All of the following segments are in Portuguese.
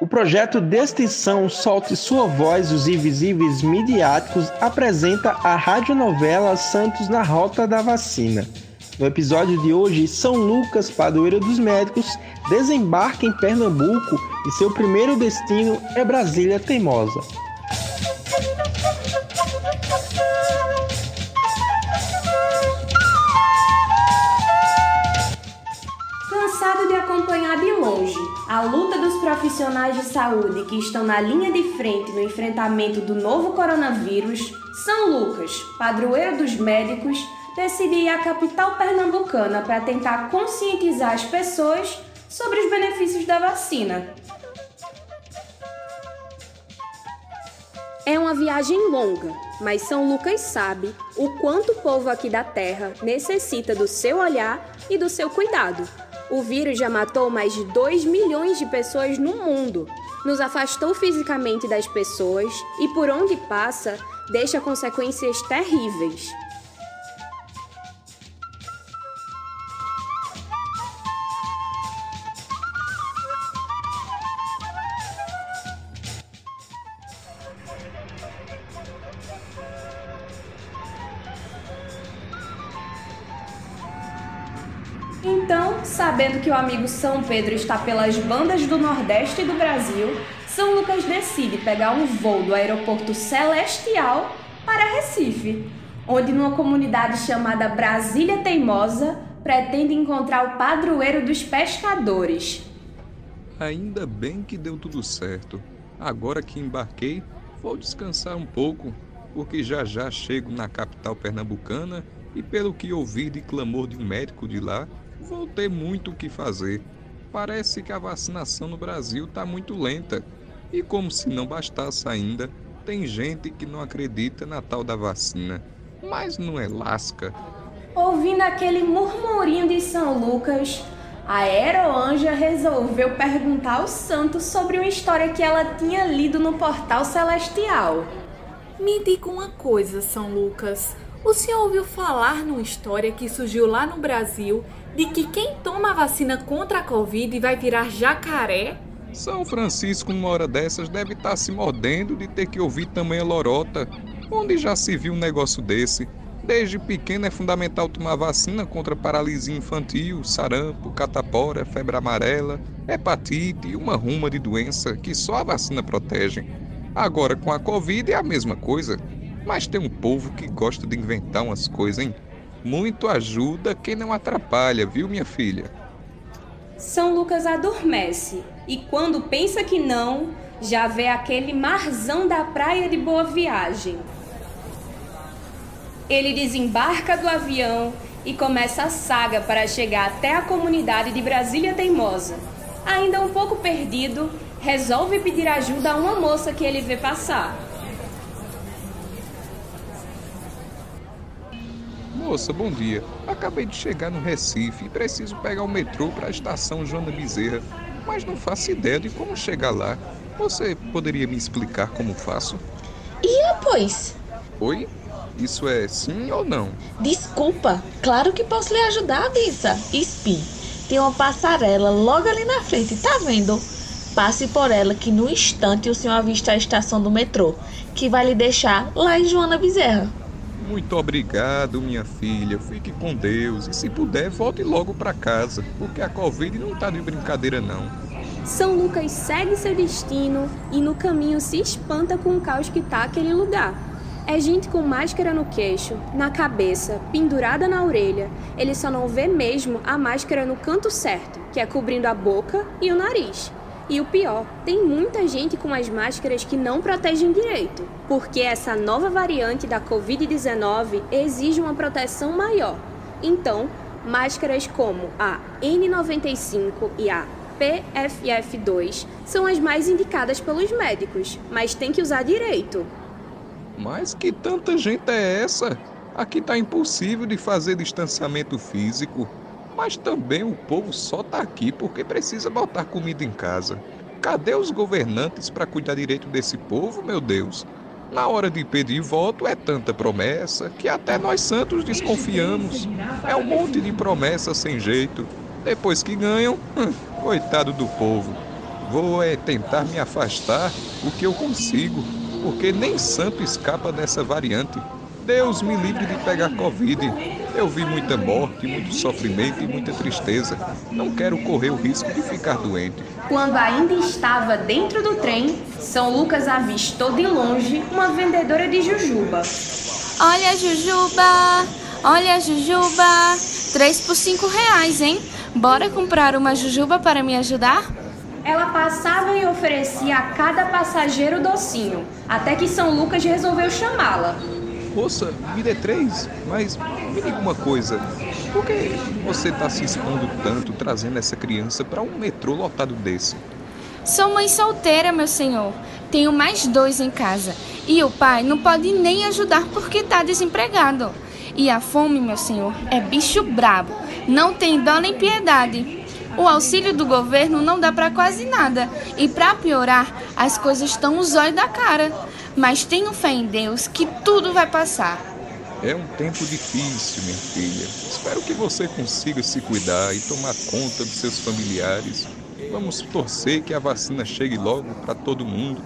O projeto de extinção Solte Sua Voz os Invisíveis Midiáticos apresenta a radionovela Santos na Rota da Vacina. No episódio de hoje, São Lucas, padroeiro dos médicos, desembarca em Pernambuco e seu primeiro destino é Brasília Teimosa. A luta dos profissionais de saúde que estão na linha de frente no enfrentamento do novo coronavírus, São Lucas, padroeiro dos médicos, decide ir à capital pernambucana para tentar conscientizar as pessoas sobre os benefícios da vacina. É uma viagem longa, mas São Lucas sabe o quanto o povo aqui da terra necessita do seu olhar e do seu cuidado o vírus já matou mais de 2 milhões de pessoas no mundo, nos afastou fisicamente das pessoas e, por onde passa, deixa consequências terríveis. Que o amigo São Pedro está pelas bandas do Nordeste do Brasil, São Lucas decide pegar um voo do aeroporto Celestial para Recife, onde numa comunidade chamada Brasília Teimosa, pretende encontrar o padroeiro dos pescadores. Ainda bem que deu tudo certo. Agora que embarquei, vou descansar um pouco, porque já já chego na capital pernambucana e pelo que ouvi de clamor de um médico de lá, vou ter muito o que fazer. Parece que a vacinação no Brasil está muito lenta. E como se não bastasse ainda, tem gente que não acredita na tal da vacina. Mas não é lasca. Ouvindo aquele murmurinho de São Lucas, a Aeroanja resolveu perguntar ao santo sobre uma história que ela tinha lido no portal celestial. Me diga uma coisa, São Lucas. O senhor ouviu falar numa história que surgiu lá no Brasil de que quem toma a vacina contra a Covid vai virar jacaré? São Francisco, numa hora dessas, deve estar tá se mordendo de ter que ouvir também a lorota. Onde já se viu um negócio desse? Desde pequeno é fundamental tomar vacina contra paralisia infantil, sarampo, catapora, febre amarela, hepatite e uma ruma de doença que só a vacina protege. Agora com a Covid é a mesma coisa. Mas tem um povo que gosta de inventar umas coisas, hein? Muito ajuda quem não atrapalha, viu, minha filha? São Lucas adormece e quando pensa que não, já vê aquele marzão da praia de Boa Viagem. Ele desembarca do avião e começa a saga para chegar até a comunidade de Brasília Teimosa. Ainda um pouco perdido, resolve pedir ajuda a uma moça que ele vê passar. Moça, bom dia. Acabei de chegar no Recife e preciso pegar o metrô para a estação Joana Bezerra, mas não faço ideia de como chegar lá. Você poderia me explicar como faço? E pois? Oi? Isso é sim ou não? Desculpa, claro que posso lhe ajudar, Vissa. Espi, tem uma passarela logo ali na frente, tá vendo? Passe por ela que no instante o senhor avista a estação do metrô, que vai lhe deixar lá em Joana Bezerra. Muito obrigado, minha filha. Fique com Deus e, se puder, volte logo para casa, porque a Covid não tá de brincadeira, não. São Lucas segue seu destino e no caminho se espanta com o caos que tá aquele lugar. É gente com máscara no queixo, na cabeça, pendurada na orelha. Ele só não vê mesmo a máscara no canto certo, que é cobrindo a boca e o nariz. E o pior, tem muita gente com as máscaras que não protegem direito, porque essa nova variante da Covid-19 exige uma proteção maior. Então, máscaras como a N95 e a PFF2 são as mais indicadas pelos médicos, mas tem que usar direito. Mas que tanta gente é essa? Aqui tá impossível de fazer distanciamento físico. Mas também o povo só está aqui porque precisa botar comida em casa. Cadê os governantes para cuidar direito desse povo, meu Deus? Na hora de pedir voto é tanta promessa que até nós santos desconfiamos. É um monte de promessa sem jeito. Depois que ganham, hum, coitado do povo. Vou é, tentar me afastar o que eu consigo, porque nem santo escapa dessa variante. Deus me livre de pegar Covid. Eu vi muita morte, muito sofrimento e muita tristeza. Não quero correr o risco de ficar doente. Quando ainda estava dentro do trem, São Lucas avistou de longe uma vendedora de jujuba. Olha, Jujuba! Olha, Jujuba! Três por cinco reais, hein? Bora comprar uma Jujuba para me ajudar? Ela passava e oferecia a cada passageiro docinho, até que São Lucas resolveu chamá-la. Moça, me dê três, mas me diga uma coisa. Por que você está se expondo tanto trazendo essa criança para um metrô lotado desse? Sou mãe solteira, meu senhor. Tenho mais dois em casa. E o pai não pode nem ajudar porque está desempregado. E a fome, meu senhor, é bicho brabo. Não tem dó nem piedade. O auxílio do governo não dá para quase nada. E para piorar, as coisas estão os olhos da cara. Mas tenho fé em Deus que tudo vai passar. É um tempo difícil, minha filha. Espero que você consiga se cuidar e tomar conta dos seus familiares. Vamos torcer que a vacina chegue logo para todo mundo.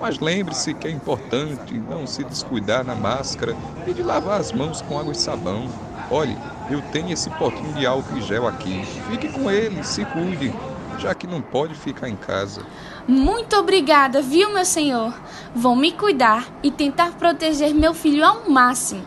Mas lembre-se que é importante não se descuidar na máscara e de lavar as mãos com água e sabão. Olhe, eu tenho esse potinho de álcool e gel aqui. Fique com ele, se cuide, já que não pode ficar em casa. Muito obrigada, viu, meu senhor? Vou me cuidar e tentar proteger meu filho ao máximo.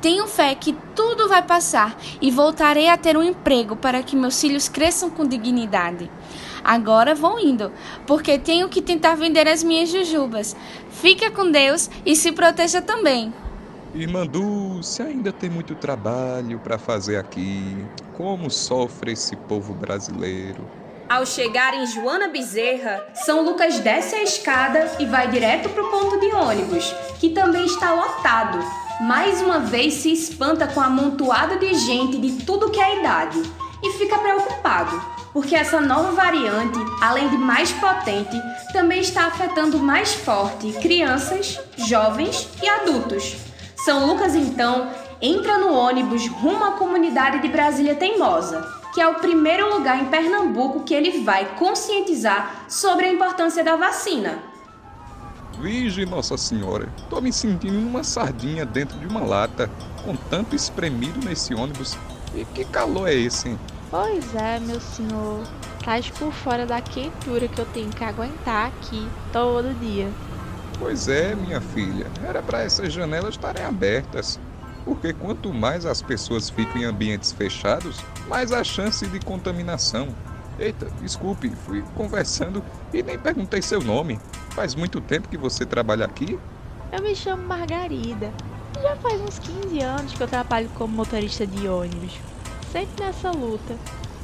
Tenho fé que tudo vai passar e voltarei a ter um emprego para que meus filhos cresçam com dignidade. Agora vou indo, porque tenho que tentar vender as minhas jujubas. Fica com Deus e se proteja também. Irmã Dulce, ainda tem muito trabalho para fazer aqui. Como sofre esse povo brasileiro. Ao chegar em Joana Bezerra, São Lucas desce a escada e vai direto para o ponto de ônibus, que também está lotado. Mais uma vez se espanta com a amontoada de gente de tudo que é idade e fica preocupado, porque essa nova variante, além de mais potente, também está afetando mais forte crianças, jovens e adultos. São Lucas então entra no ônibus rumo à comunidade de Brasília Teimosa, que é o primeiro lugar em Pernambuco que ele vai conscientizar sobre a importância da vacina. Virgem Nossa Senhora, tô me sentindo uma sardinha dentro de uma lata, com tanto espremido nesse ônibus. E que calor é esse, hein? Pois é, meu senhor. Tais por fora da quentura que eu tenho que aguentar aqui todo dia. Pois é, minha filha. Era para essas janelas estarem abertas. Porque quanto mais as pessoas ficam em ambientes fechados, mais a chance de contaminação. Eita, desculpe, fui conversando e nem perguntei seu nome. Faz muito tempo que você trabalha aqui? Eu me chamo Margarida. Já faz uns 15 anos que eu trabalho como motorista de ônibus. Sempre nessa luta.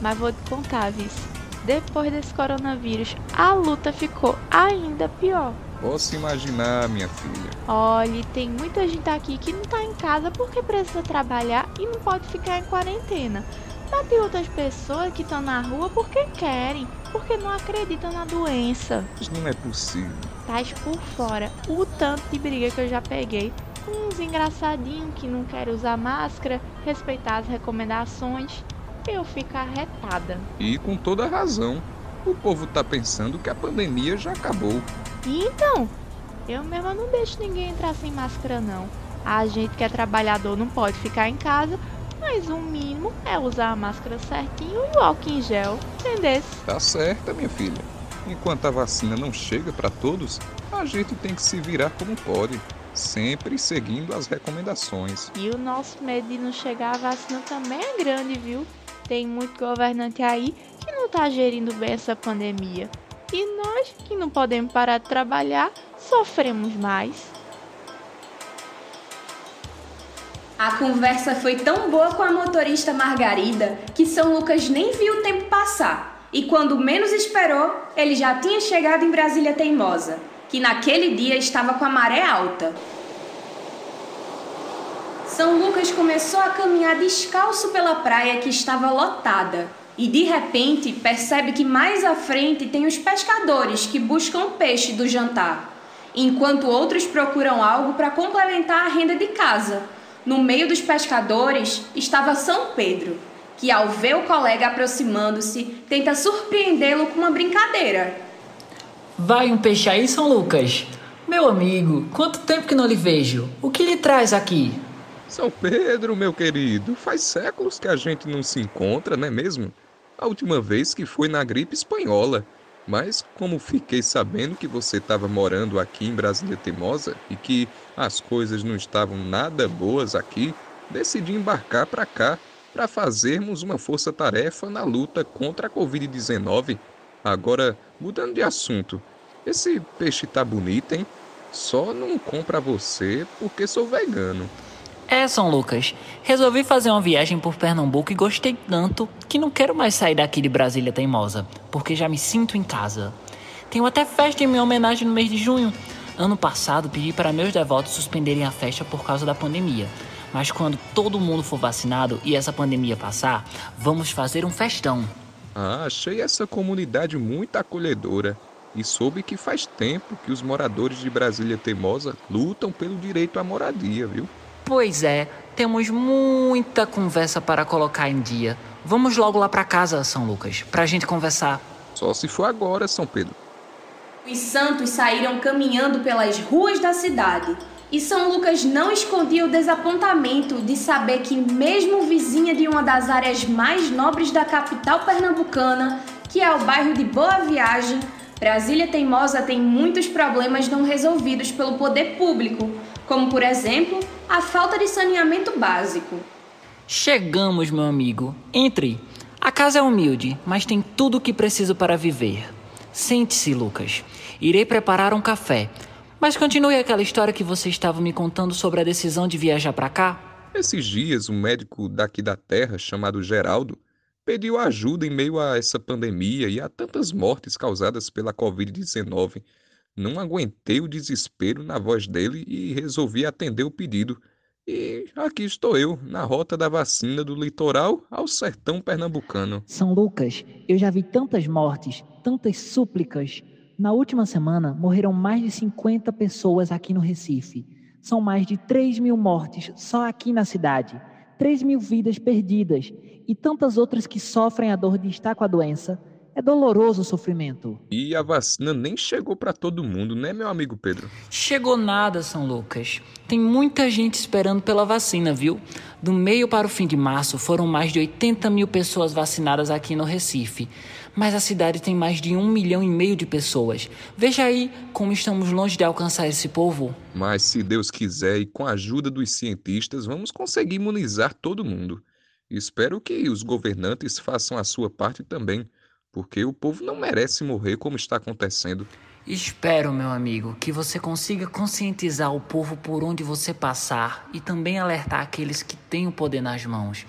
Mas vou te contar, Vice. Depois desse coronavírus, a luta ficou ainda pior. Posso imaginar, minha filha. Olha, tem muita gente aqui que não tá em casa porque precisa trabalhar e não pode ficar em quarentena. Mas tem outras pessoas que estão na rua porque querem, porque não acreditam na doença. Isso não é possível. Tás por fora o tanto de briga que eu já peguei uns engraçadinhos que não querem usar máscara, respeitar as recomendações. Eu fico arretada. E com toda razão. O povo tá pensando que a pandemia já acabou. E então, eu mesma não deixo ninguém entrar sem máscara não. A gente que é trabalhador não pode ficar em casa, mas o mínimo é usar a máscara certinho e o álcool em gel, entendeu? Tá certa, minha filha. Enquanto a vacina não chega para todos, a gente tem que se virar como pode, sempre seguindo as recomendações. E o nosso medo de não chegar a vacina também é grande, viu? Tem muito governante aí que não tá gerindo bem essa pandemia. E nós, que não podemos parar de trabalhar, sofremos mais. A conversa foi tão boa com a motorista Margarida que São Lucas nem viu o tempo passar. E quando menos esperou, ele já tinha chegado em Brasília Teimosa, que naquele dia estava com a maré alta. São Lucas começou a caminhar descalço pela praia que estava lotada e de repente percebe que mais à frente tem os pescadores que buscam peixe do jantar, enquanto outros procuram algo para complementar a renda de casa. No meio dos pescadores estava São Pedro, que ao ver o colega aproximando-se, tenta surpreendê-lo com uma brincadeira. Vai um peixe aí, São Lucas? Meu amigo, quanto tempo que não lhe vejo? O que lhe traz aqui? São Pedro, meu querido, faz séculos que a gente não se encontra, não é mesmo? A última vez que foi na gripe espanhola. Mas como fiquei sabendo que você estava morando aqui em Brasília Teimosa e que as coisas não estavam nada boas aqui, decidi embarcar para cá para fazermos uma força-tarefa na luta contra a Covid-19. Agora, mudando de assunto, esse peixe tá bonito, hein? Só não compra você porque sou vegano. É, São Lucas. Resolvi fazer uma viagem por Pernambuco e gostei tanto que não quero mais sair daqui de Brasília Teimosa, porque já me sinto em casa. Tenho até festa em minha homenagem no mês de junho. Ano passado pedi para meus devotos suspenderem a festa por causa da pandemia. Mas quando todo mundo for vacinado e essa pandemia passar, vamos fazer um festão. Ah, achei essa comunidade muito acolhedora e soube que faz tempo que os moradores de Brasília Teimosa lutam pelo direito à moradia, viu? Pois é, temos muita conversa para colocar em dia. Vamos logo lá para casa, São Lucas, para a gente conversar. Só se for agora, São Pedro. Os santos saíram caminhando pelas ruas da cidade. E São Lucas não escondia o desapontamento de saber que, mesmo vizinha de uma das áreas mais nobres da capital pernambucana, que é o bairro de Boa Viagem, Brasília Teimosa tem muitos problemas não resolvidos pelo poder público, como, por exemplo, a falta de saneamento básico. Chegamos, meu amigo. Entre. A casa é humilde, mas tem tudo o que preciso para viver. Sente-se, Lucas. Irei preparar um café. Mas continue aquela história que você estava me contando sobre a decisão de viajar para cá. Esses dias, um médico daqui da terra, chamado Geraldo, pediu ajuda em meio a essa pandemia e a tantas mortes causadas pela Covid-19. Não aguentei o desespero na voz dele e resolvi atender o pedido. E aqui estou eu, na rota da vacina do litoral ao sertão pernambucano. São Lucas, eu já vi tantas mortes, tantas súplicas. Na última semana, morreram mais de 50 pessoas aqui no Recife. São mais de 3 mil mortes só aqui na cidade. 3 mil vidas perdidas e tantas outras que sofrem a dor de estar com a doença é doloroso o sofrimento. E a vacina nem chegou para todo mundo, né, meu amigo Pedro? Chegou nada, São Lucas. Tem muita gente esperando pela vacina, viu? Do meio para o fim de março, foram mais de 80 mil pessoas vacinadas aqui no Recife. Mas a cidade tem mais de um milhão e meio de pessoas. Veja aí como estamos longe de alcançar esse povo. Mas se Deus quiser e com a ajuda dos cientistas, vamos conseguir imunizar todo mundo. Espero que os governantes façam a sua parte também porque o povo não merece morrer como está acontecendo. Espero, meu amigo, que você consiga conscientizar o povo por onde você passar e também alertar aqueles que têm o poder nas mãos.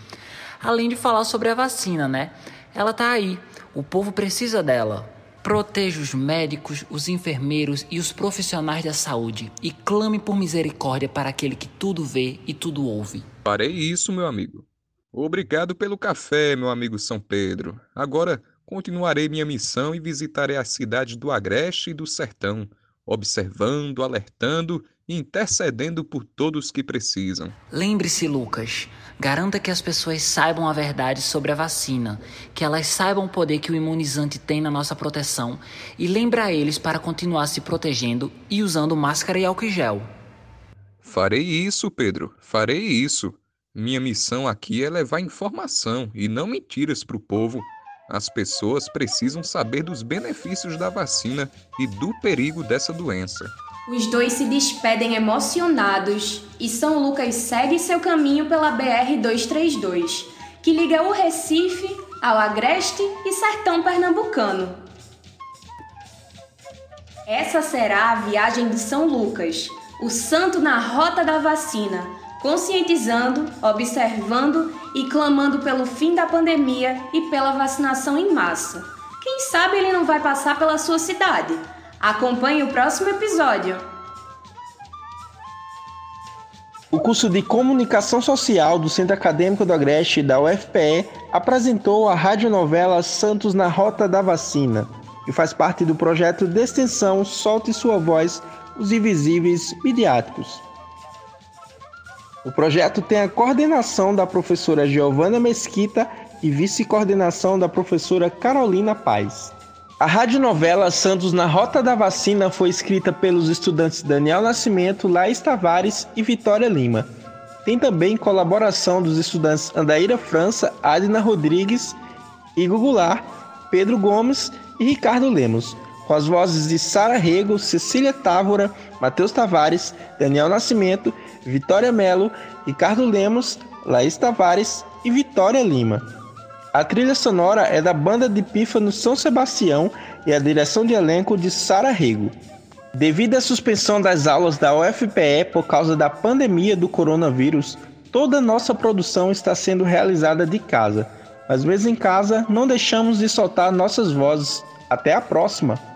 Além de falar sobre a vacina, né? Ela tá aí. O povo precisa dela. Proteja os médicos, os enfermeiros e os profissionais da saúde e clame por misericórdia para aquele que tudo vê e tudo ouve. Farei isso, meu amigo. Obrigado pelo café, meu amigo São Pedro. Agora Continuarei minha missão e visitarei as cidades do Agreste e do Sertão, observando, alertando e intercedendo por todos que precisam. Lembre-se, Lucas, garanta que as pessoas saibam a verdade sobre a vacina, que elas saibam o poder que o imunizante tem na nossa proteção e lembre a eles para continuar se protegendo e usando máscara e álcool gel. Farei isso, Pedro, farei isso. Minha missão aqui é levar informação e não mentiras para o povo. As pessoas precisam saber dos benefícios da vacina e do perigo dessa doença. Os dois se despedem emocionados e São Lucas segue seu caminho pela BR-232, que liga o Recife ao Agreste e Sertão Pernambucano. Essa será a viagem de São Lucas, o santo na rota da vacina, conscientizando, observando e clamando pelo fim da pandemia e pela vacinação em massa. Quem sabe ele não vai passar pela sua cidade? Acompanhe o próximo episódio. O curso de Comunicação Social do Centro Acadêmico do Agreste da UFPE apresentou a radionovela Santos na Rota da Vacina, que faz parte do projeto de extensão Solte Sua Voz, os Invisíveis Midiáticos. O projeto tem a coordenação da professora Giovana Mesquita e vice-coordenação da professora Carolina Paz. A radionovela Santos na Rota da Vacina foi escrita pelos estudantes Daniel Nascimento, Laís Tavares e Vitória Lima. Tem também colaboração dos estudantes Andaíra França, Adina Rodrigues, Igor Goulart, Pedro Gomes e Ricardo Lemos, com as vozes de Sara Rego, Cecília Távora, Matheus Tavares, Daniel Nascimento, Vitória Melo, Ricardo Lemos, Laís Tavares e Vitória Lima. A trilha sonora é da banda de Pífano São Sebastião e a direção de elenco de Sara Rego. Devido à suspensão das aulas da UFPE por causa da pandemia do coronavírus, toda nossa produção está sendo realizada de casa. Mas mesmo em casa, não deixamos de soltar nossas vozes. Até a próxima!